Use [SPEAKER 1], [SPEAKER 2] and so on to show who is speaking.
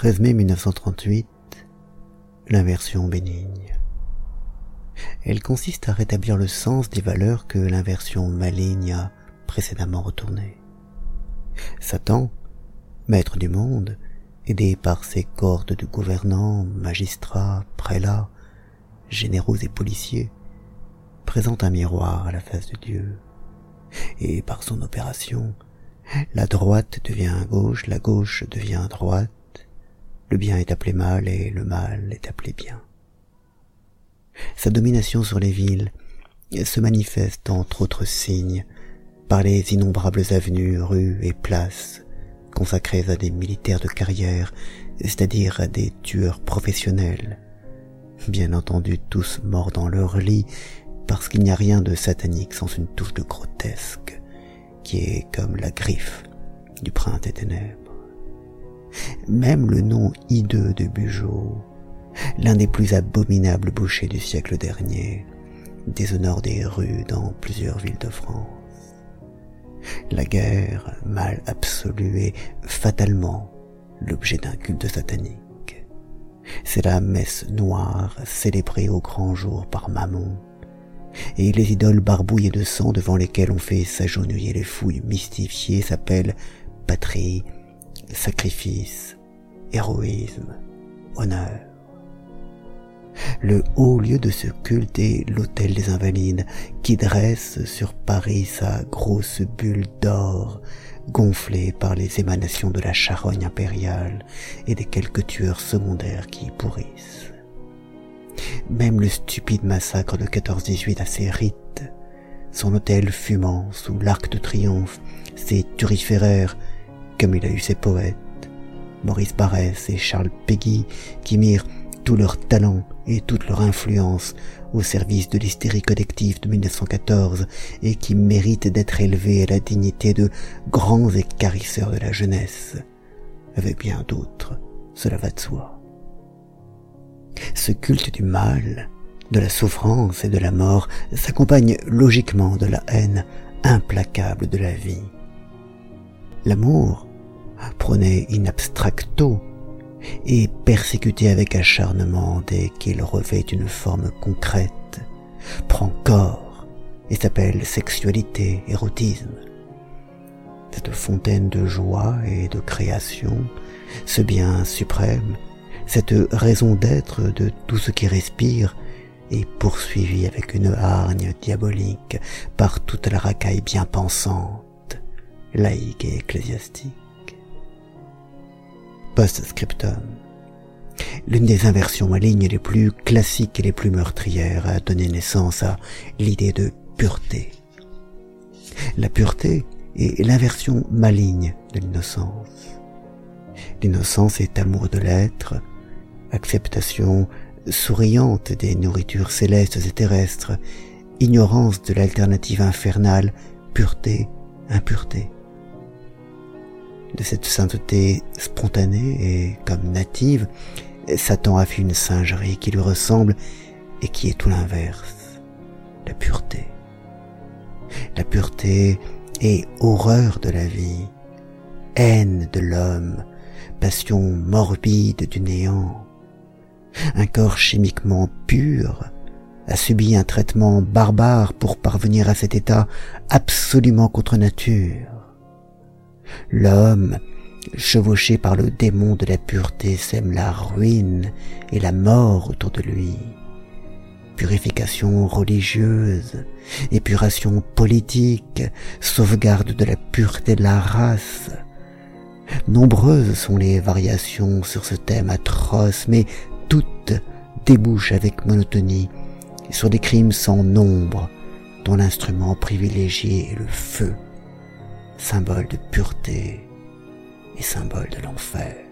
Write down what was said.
[SPEAKER 1] 13 mai 1938, l'inversion bénigne. Elle consiste à rétablir le sens des valeurs que l'inversion maligne a précédemment retournées. Satan, maître du monde, aidé par ses cordes de gouvernants, magistrats, prélats, généraux et policiers, présente un miroir à la face de Dieu. Et par son opération, la droite devient gauche, la gauche devient droite, le bien est appelé mal et le mal est appelé bien. Sa domination sur les villes se manifeste entre autres signes par les innombrables avenues, rues et places consacrées à des militaires de carrière, c'est-à-dire à des tueurs professionnels, bien entendu tous morts dans leur lit, parce qu'il n'y a rien de satanique sans une touche de grotesque, qui est comme la griffe du prince des ténèbres. Même le nom hideux de Bugeaud, l'un des plus abominables bouchers du siècle dernier, déshonore des rues dans plusieurs villes de France. La guerre, mal absolue, est fatalement l'objet d'un culte satanique. C'est la messe noire célébrée au grand jour par Mammon, et les idoles barbouillées de sang devant lesquelles on fait s'agenouiller les fouilles mystifiées s'appellent patrie, sacrifice, héroïsme, honneur. Le haut lieu de ce culte est l'hôtel des Invalides, qui dresse sur Paris sa grosse bulle d'or, gonflée par les émanations de la charogne impériale et des quelques tueurs secondaires qui y pourrissent. Même le stupide massacre de 14-18 a ses rites, son hôtel fumant sous l'arc de triomphe, ses turiféraires, comme il a eu ses poètes, Maurice Barrès et Charles Péguy, qui mirent tout leur talent et toute leur influence au service de l'hystérie collective de 1914 et qui méritent d'être élevés à la dignité de grands écarisseurs de la jeunesse. Avec bien d'autres, cela va de soi. Ce culte du mal, de la souffrance et de la mort s'accompagne logiquement de la haine implacable de la vie. L'amour, prôné in abstracto, et persécuté avec acharnement dès qu'il revêt une forme concrète, prend corps et s'appelle sexualité, érotisme. Cette fontaine de joie et de création, ce bien suprême, cette raison d'être de tout ce qui respire, est poursuivie avec une hargne diabolique par toute la racaille bien pensante, laïque et ecclésiastique. L'une des inversions malignes les plus classiques et les plus meurtrières a donné naissance à l'idée de pureté. La pureté est l'inversion maligne de l'innocence. L'innocence est amour de l'être, acceptation souriante des nourritures célestes et terrestres, ignorance de l'alternative infernale, pureté, impureté de cette sainteté spontanée et comme native, Satan a fait une singerie qui lui ressemble et qui est tout l'inverse, la pureté. La pureté est horreur de la vie, haine de l'homme, passion morbide du néant. Un corps chimiquement pur a subi un traitement barbare pour parvenir à cet état absolument contre nature. L'homme, chevauché par le démon de la pureté, sème la ruine et la mort autour de lui. Purification religieuse, épuration politique, sauvegarde de la pureté de la race. Nombreuses sont les variations sur ce thème atroce, mais toutes débouchent avec monotonie sur des crimes sans nombre dont l'instrument privilégié est le feu symbole de pureté et symbole de l'enfer.